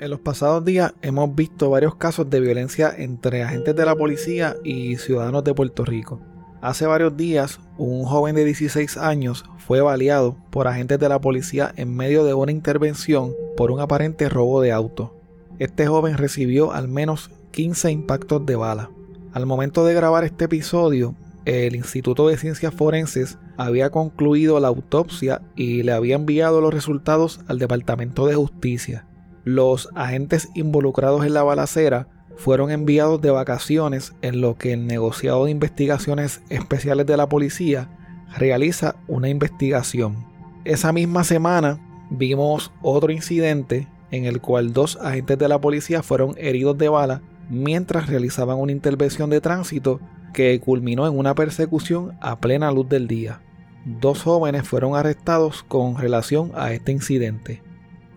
En los pasados días hemos visto varios casos de violencia entre agentes de la policía y ciudadanos de Puerto Rico. Hace varios días, un joven de 16 años fue baleado por agentes de la policía en medio de una intervención por un aparente robo de auto. Este joven recibió al menos 15 impactos de bala. Al momento de grabar este episodio, el Instituto de Ciencias Forenses había concluido la autopsia y le había enviado los resultados al Departamento de Justicia. Los agentes involucrados en la balacera fueron enviados de vacaciones en lo que el negociado de investigaciones especiales de la policía realiza una investigación. Esa misma semana vimos otro incidente en el cual dos agentes de la policía fueron heridos de bala mientras realizaban una intervención de tránsito que culminó en una persecución a plena luz del día. Dos jóvenes fueron arrestados con relación a este incidente.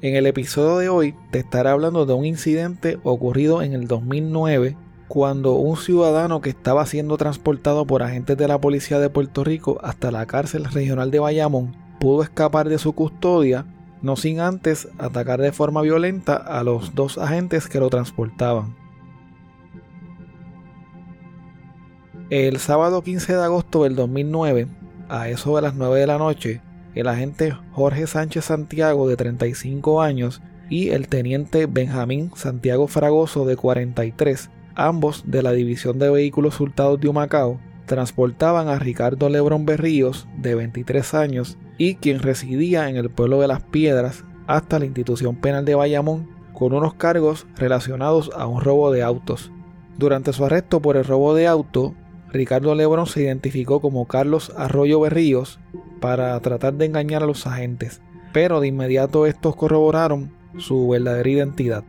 En el episodio de hoy te estaré hablando de un incidente ocurrido en el 2009 cuando un ciudadano que estaba siendo transportado por agentes de la policía de Puerto Rico hasta la cárcel regional de Bayamón pudo escapar de su custodia, no sin antes atacar de forma violenta a los dos agentes que lo transportaban. El sábado 15 de agosto del 2009, a eso de las 9 de la noche, el agente Jorge Sánchez Santiago de 35 años y el teniente Benjamín Santiago Fragoso de 43, ambos de la División de Vehículos Hurtados de Humacao, transportaban a Ricardo Lebrón Berríos de 23 años y quien residía en el pueblo de Las Piedras hasta la institución penal de Bayamón con unos cargos relacionados a un robo de autos. Durante su arresto por el robo de auto, Ricardo Lebrón se identificó como Carlos Arroyo Berríos para tratar de engañar a los agentes, pero de inmediato estos corroboraron su verdadera identidad.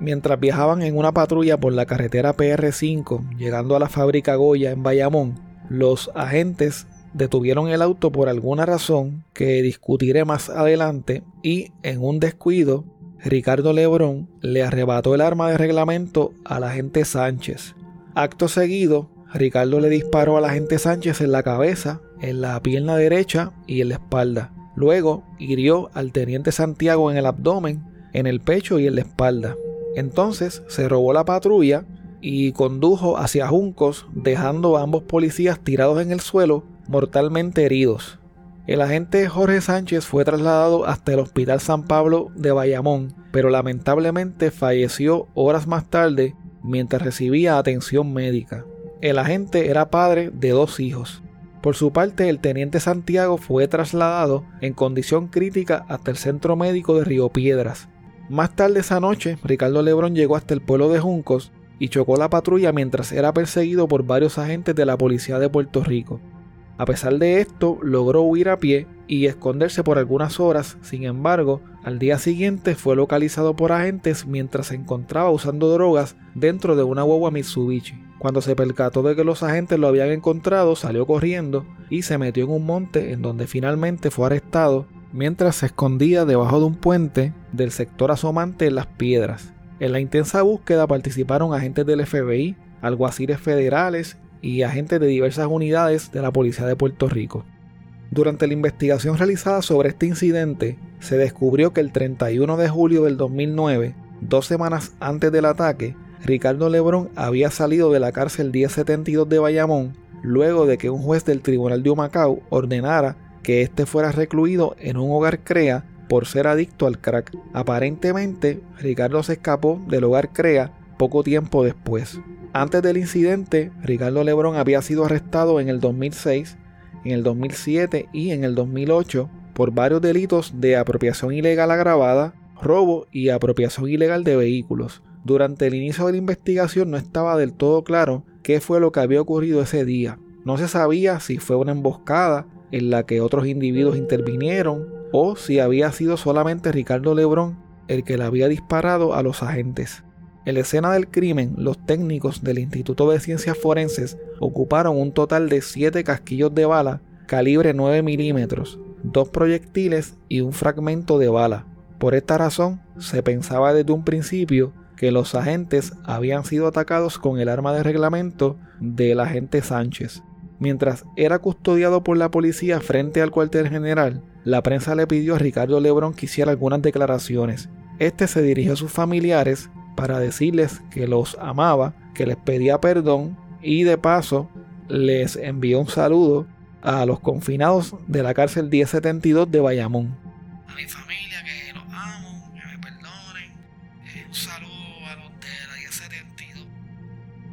Mientras viajaban en una patrulla por la carretera PR5, llegando a la fábrica Goya en Bayamón, los agentes detuvieron el auto por alguna razón que discutiré más adelante y en un descuido, Ricardo Lebrón le arrebató el arma de reglamento al agente Sánchez. Acto seguido, Ricardo le disparó al agente Sánchez en la cabeza, en la pierna derecha y en la espalda. Luego hirió al teniente Santiago en el abdomen, en el pecho y en la espalda. Entonces se robó la patrulla y condujo hacia Juncos, dejando a ambos policías tirados en el suelo, mortalmente heridos. El agente Jorge Sánchez fue trasladado hasta el Hospital San Pablo de Bayamón, pero lamentablemente falleció horas más tarde mientras recibía atención médica. El agente era padre de dos hijos. Por su parte, el teniente Santiago fue trasladado en condición crítica hasta el centro médico de Río Piedras. Más tarde esa noche, Ricardo Lebrón llegó hasta el pueblo de Juncos y chocó la patrulla mientras era perseguido por varios agentes de la policía de Puerto Rico. A pesar de esto, logró huir a pie y esconderse por algunas horas, sin embargo, al día siguiente fue localizado por agentes mientras se encontraba usando drogas dentro de una guagua Mitsubishi. Cuando se percató de que los agentes lo habían encontrado, salió corriendo y se metió en un monte en donde finalmente fue arrestado mientras se escondía debajo de un puente del sector asomante en las piedras. En la intensa búsqueda participaron agentes del FBI, alguaciles federales y agentes de diversas unidades de la Policía de Puerto Rico. Durante la investigación realizada sobre este incidente, se descubrió que el 31 de julio del 2009, dos semanas antes del ataque, Ricardo Lebrón había salido de la cárcel 1072 de Bayamón luego de que un juez del Tribunal de Humacao ordenara que éste fuera recluido en un hogar CREA por ser adicto al crack. Aparentemente, Ricardo se escapó del hogar CREA poco tiempo después. Antes del incidente, Ricardo Lebrón había sido arrestado en el 2006, en el 2007 y en el 2008 por varios delitos de apropiación ilegal agravada, robo y apropiación ilegal de vehículos. Durante el inicio de la investigación no estaba del todo claro qué fue lo que había ocurrido ese día. No se sabía si fue una emboscada en la que otros individuos intervinieron o si había sido solamente Ricardo Lebrón el que le había disparado a los agentes. En la escena del crimen, los técnicos del Instituto de Ciencias Forenses ocuparon un total de 7 casquillos de bala calibre 9 milímetros, dos proyectiles y un fragmento de bala. Por esta razón, se pensaba desde un principio que los agentes habían sido atacados con el arma de reglamento del agente Sánchez. Mientras era custodiado por la policía frente al cuartel general, la prensa le pidió a Ricardo Lebrón que hiciera algunas declaraciones. Este se dirigió a sus familiares para decirles que los amaba, que les pedía perdón y de paso les envió un saludo a los confinados de la cárcel 1072 de Bayamón. A mi familia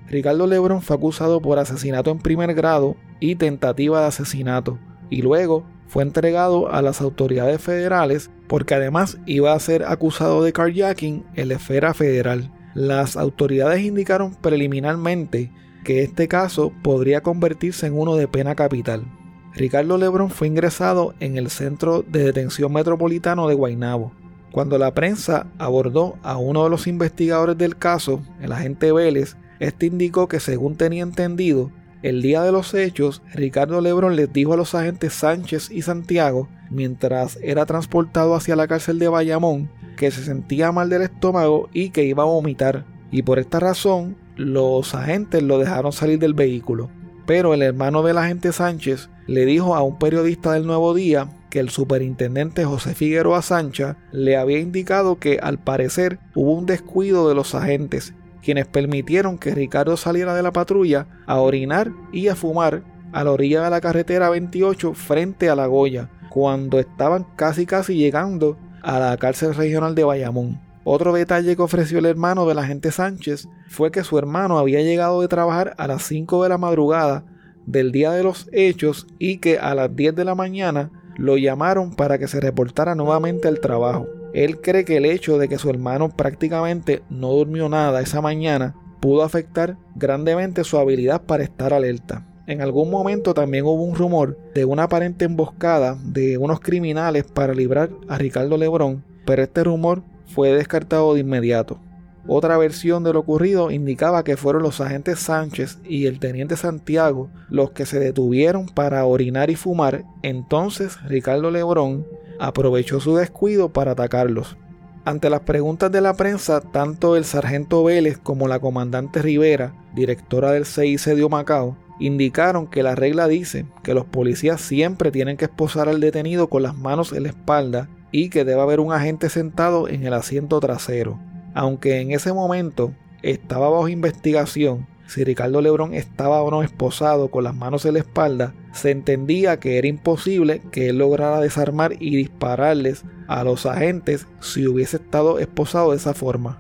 Ricardo Lebron fue acusado por asesinato en primer grado y tentativa de asesinato y luego fue entregado a las autoridades federales porque además iba a ser acusado de carjacking en la esfera federal. Las autoridades indicaron preliminarmente que este caso podría convertirse en uno de pena capital. Ricardo Lebron fue ingresado en el Centro de Detención Metropolitano de Guaynabo. Cuando la prensa abordó a uno de los investigadores del caso, el agente Vélez, este indicó que según tenía entendido, el día de los hechos, Ricardo Lebrón les dijo a los agentes Sánchez y Santiago, mientras era transportado hacia la cárcel de Bayamón, que se sentía mal del estómago y que iba a vomitar. Y por esta razón, los agentes lo dejaron salir del vehículo. Pero el hermano del agente Sánchez le dijo a un periodista del Nuevo Día que el superintendente José Figueroa Sancha le había indicado que al parecer hubo un descuido de los agentes quienes permitieron que Ricardo saliera de la patrulla a orinar y a fumar a la orilla de la carretera 28 frente a la Goya, cuando estaban casi casi llegando a la cárcel regional de Bayamón. Otro detalle que ofreció el hermano del agente Sánchez fue que su hermano había llegado de trabajar a las 5 de la madrugada del día de los hechos y que a las 10 de la mañana lo llamaron para que se reportara nuevamente al trabajo. Él cree que el hecho de que su hermano prácticamente no durmió nada esa mañana pudo afectar grandemente su habilidad para estar alerta. En algún momento también hubo un rumor de una aparente emboscada de unos criminales para librar a Ricardo Lebrón, pero este rumor fue descartado de inmediato. Otra versión de lo ocurrido indicaba que fueron los agentes Sánchez y el teniente Santiago los que se detuvieron para orinar y fumar, entonces Ricardo Lebrón aprovechó su descuido para atacarlos. Ante las preguntas de la prensa, tanto el sargento Vélez como la comandante Rivera, directora del CIC de Macao, indicaron que la regla dice que los policías siempre tienen que esposar al detenido con las manos en la espalda y que debe haber un agente sentado en el asiento trasero. Aunque en ese momento estaba bajo investigación si Ricardo Lebrón estaba o no esposado con las manos en la espalda, se entendía que era imposible que él lograra desarmar y dispararles a los agentes si hubiese estado esposado de esa forma.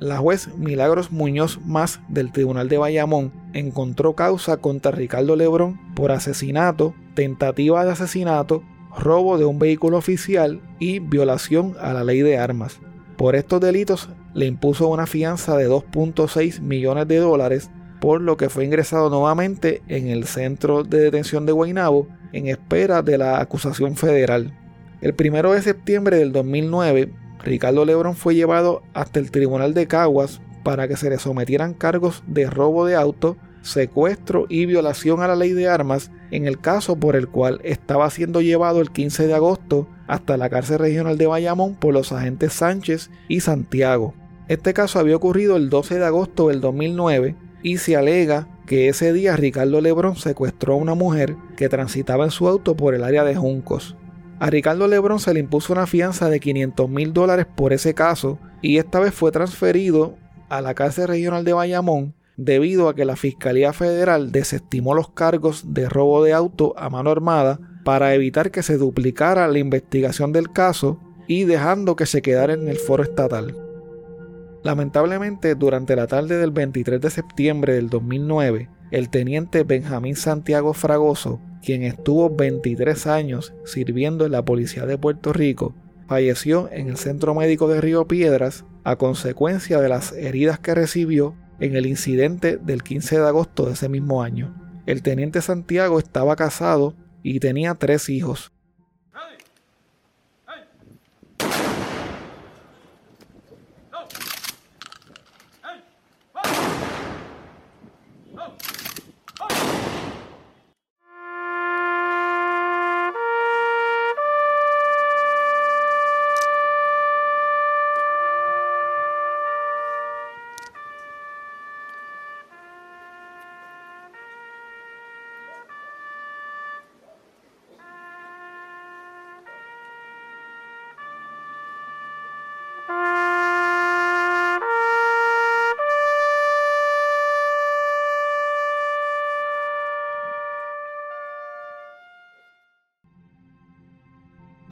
la juez Milagros Muñoz Más del Tribunal de Bayamón encontró causa contra Ricardo Lebrón por asesinato, tentativa de asesinato, robo de un vehículo oficial y violación a la ley de armas. Por estos delitos le impuso una fianza de 2.6 millones de dólares, por lo que fue ingresado nuevamente en el centro de detención de Guaynabo en espera de la acusación federal. El 1 de septiembre del 2009, Ricardo Lebrón fue llevado hasta el Tribunal de Caguas para que se le sometieran cargos de robo de auto, secuestro y violación a la ley de armas en el caso por el cual estaba siendo llevado el 15 de agosto hasta la cárcel regional de Bayamón por los agentes Sánchez y Santiago. Este caso había ocurrido el 12 de agosto del 2009 y se alega que ese día Ricardo Lebrón secuestró a una mujer que transitaba en su auto por el área de Juncos. A Ricardo Lebrón se le impuso una fianza de 500 mil dólares por ese caso y esta vez fue transferido a la cárcel regional de Bayamón debido a que la Fiscalía Federal desestimó los cargos de robo de auto a mano armada para evitar que se duplicara la investigación del caso y dejando que se quedara en el foro estatal. Lamentablemente, durante la tarde del 23 de septiembre del 2009, el teniente Benjamín Santiago Fragoso quien estuvo 23 años sirviendo en la Policía de Puerto Rico, falleció en el Centro Médico de Río Piedras a consecuencia de las heridas que recibió en el incidente del 15 de agosto de ese mismo año. El teniente Santiago estaba casado y tenía tres hijos.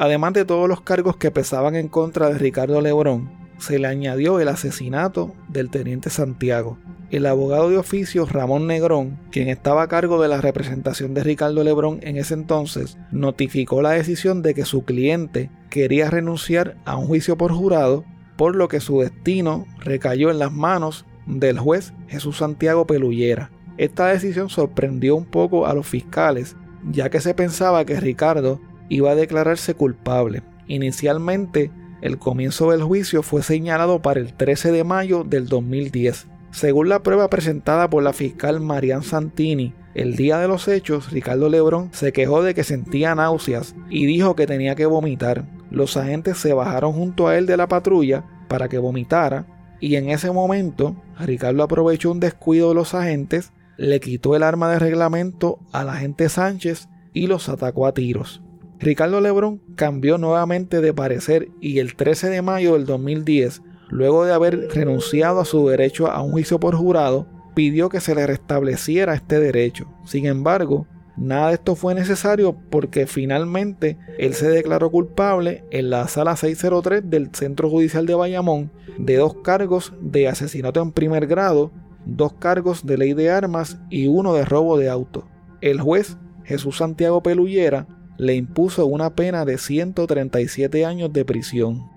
Además de todos los cargos que pesaban en contra de Ricardo Lebrón, se le añadió el asesinato del teniente Santiago. El abogado de oficio Ramón Negrón, quien estaba a cargo de la representación de Ricardo Lebrón en ese entonces, notificó la decisión de que su cliente quería renunciar a un juicio por jurado, por lo que su destino recayó en las manos del juez Jesús Santiago Pelullera. Esta decisión sorprendió un poco a los fiscales, ya que se pensaba que Ricardo iba a declararse culpable. Inicialmente, el comienzo del juicio fue señalado para el 13 de mayo del 2010. Según la prueba presentada por la fiscal Marian Santini, el día de los hechos, Ricardo Lebrón se quejó de que sentía náuseas y dijo que tenía que vomitar. Los agentes se bajaron junto a él de la patrulla para que vomitara y en ese momento Ricardo aprovechó un descuido de los agentes, le quitó el arma de reglamento al agente Sánchez y los atacó a tiros. Ricardo Lebrón cambió nuevamente de parecer y el 13 de mayo del 2010, luego de haber renunciado a su derecho a un juicio por jurado, pidió que se le restableciera este derecho. Sin embargo, nada de esto fue necesario porque finalmente él se declaró culpable en la sala 603 del Centro Judicial de Bayamón de dos cargos de asesinato en primer grado, dos cargos de ley de armas y uno de robo de auto. El juez Jesús Santiago Pelullera le impuso una pena de 137 años de prisión.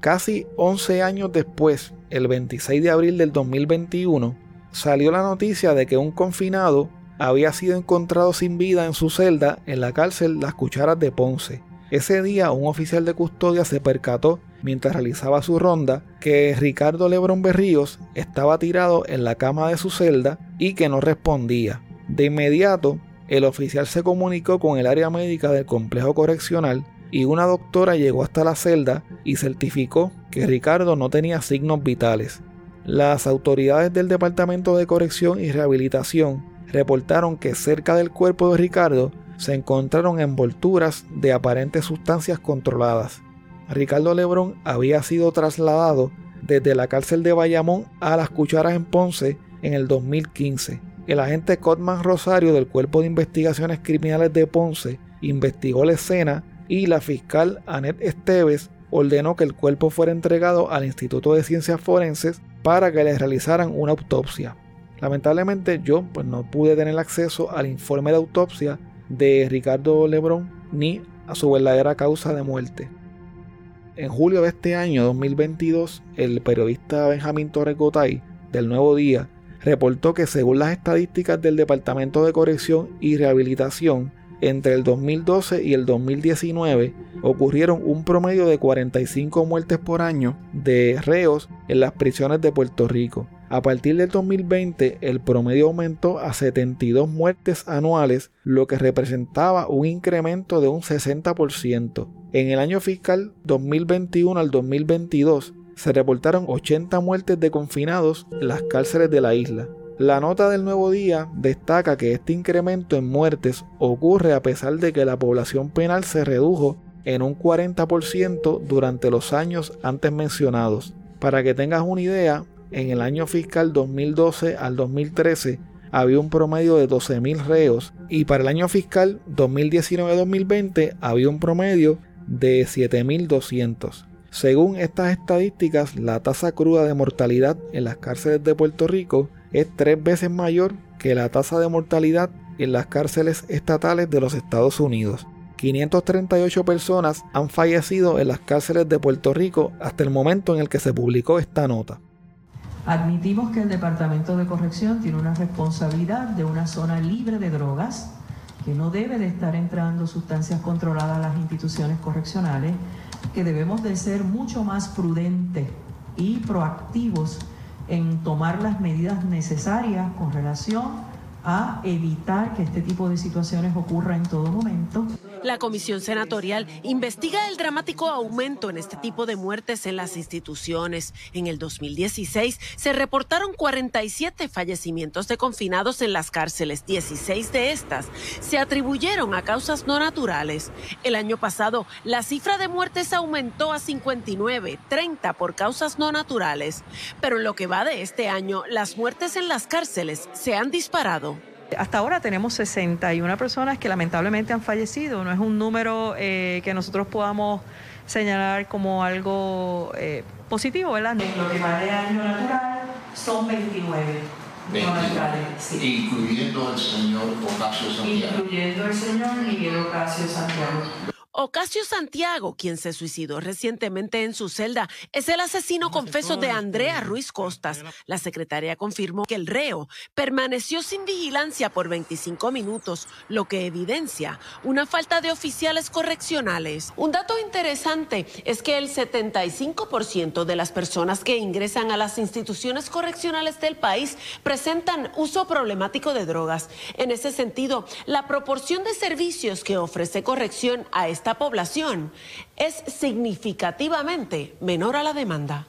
Casi 11 años después, el 26 de abril del 2021, salió la noticia de que un confinado había sido encontrado sin vida en su celda en la cárcel Las Cucharas de Ponce. Ese día un oficial de custodia se percató mientras realizaba su ronda que Ricardo Lebrón Berríos estaba tirado en la cama de su celda y que no respondía. De inmediato el oficial se comunicó con el área médica del complejo correccional y una doctora llegó hasta la celda y certificó que Ricardo no tenía signos vitales. Las autoridades del Departamento de Corrección y Rehabilitación reportaron que cerca del cuerpo de Ricardo se encontraron envolturas de aparentes sustancias controladas. Ricardo Lebrón había sido trasladado desde la cárcel de Bayamón a las Cucharas en Ponce en el 2015 el agente Cotman Rosario del Cuerpo de Investigaciones Criminales de Ponce investigó la escena y la fiscal Annette Esteves ordenó que el cuerpo fuera entregado al Instituto de Ciencias Forenses para que le realizaran una autopsia. Lamentablemente yo pues, no pude tener acceso al informe de autopsia de Ricardo Lebrón ni a su verdadera causa de muerte. En julio de este año 2022, el periodista Benjamín Torres Gotay del Nuevo Día reportó que según las estadísticas del Departamento de Corrección y Rehabilitación, entre el 2012 y el 2019 ocurrieron un promedio de 45 muertes por año de reos en las prisiones de Puerto Rico. A partir del 2020 el promedio aumentó a 72 muertes anuales, lo que representaba un incremento de un 60%. En el año fiscal 2021 al 2022 se reportaron 80 muertes de confinados en las cárceles de la isla. La nota del nuevo día destaca que este incremento en muertes ocurre a pesar de que la población penal se redujo en un 40% durante los años antes mencionados. Para que tengas una idea, en el año fiscal 2012 al 2013 había un promedio de 12.000 reos y para el año fiscal 2019-2020 había un promedio de 7.200. Según estas estadísticas, la tasa cruda de mortalidad en las cárceles de Puerto Rico es tres veces mayor que la tasa de mortalidad en las cárceles estatales de los Estados Unidos. 538 personas han fallecido en las cárceles de Puerto Rico hasta el momento en el que se publicó esta nota. Admitimos que el Departamento de Corrección tiene una responsabilidad de una zona libre de drogas, que no debe de estar entrando sustancias controladas a las instituciones correccionales que debemos de ser mucho más prudentes y proactivos en tomar las medidas necesarias con relación a evitar que este tipo de situaciones ocurra en todo momento. La Comisión Senatorial investiga el dramático aumento en este tipo de muertes en las instituciones. En el 2016 se reportaron 47 fallecimientos de confinados en las cárceles. 16 de estas se atribuyeron a causas no naturales. El año pasado la cifra de muertes aumentó a 59, 30 por causas no naturales. Pero en lo que va de este año, las muertes en las cárceles se han disparado. Hasta ahora tenemos 61 personas que lamentablemente han fallecido. No es un número eh, que nosotros podamos señalar como algo eh, positivo, ¿verdad? Lo que va de año natural son 29. 29, sí. Incluyendo el señor Ocasio Santiago. Incluyendo el señor Miguel Ocasio Santiago. Ocasio Santiago, quien se suicidó recientemente en su celda, es el asesino confeso de Andrea Ruiz Costas. La secretaria confirmó que el reo permaneció sin vigilancia por 25 minutos, lo que evidencia una falta de oficiales correccionales. Un dato interesante es que el 75% de las personas que ingresan a las instituciones correccionales del país presentan uso problemático de drogas. En ese sentido, la proporción de servicios que ofrece corrección a este esta población es significativamente menor a la demanda.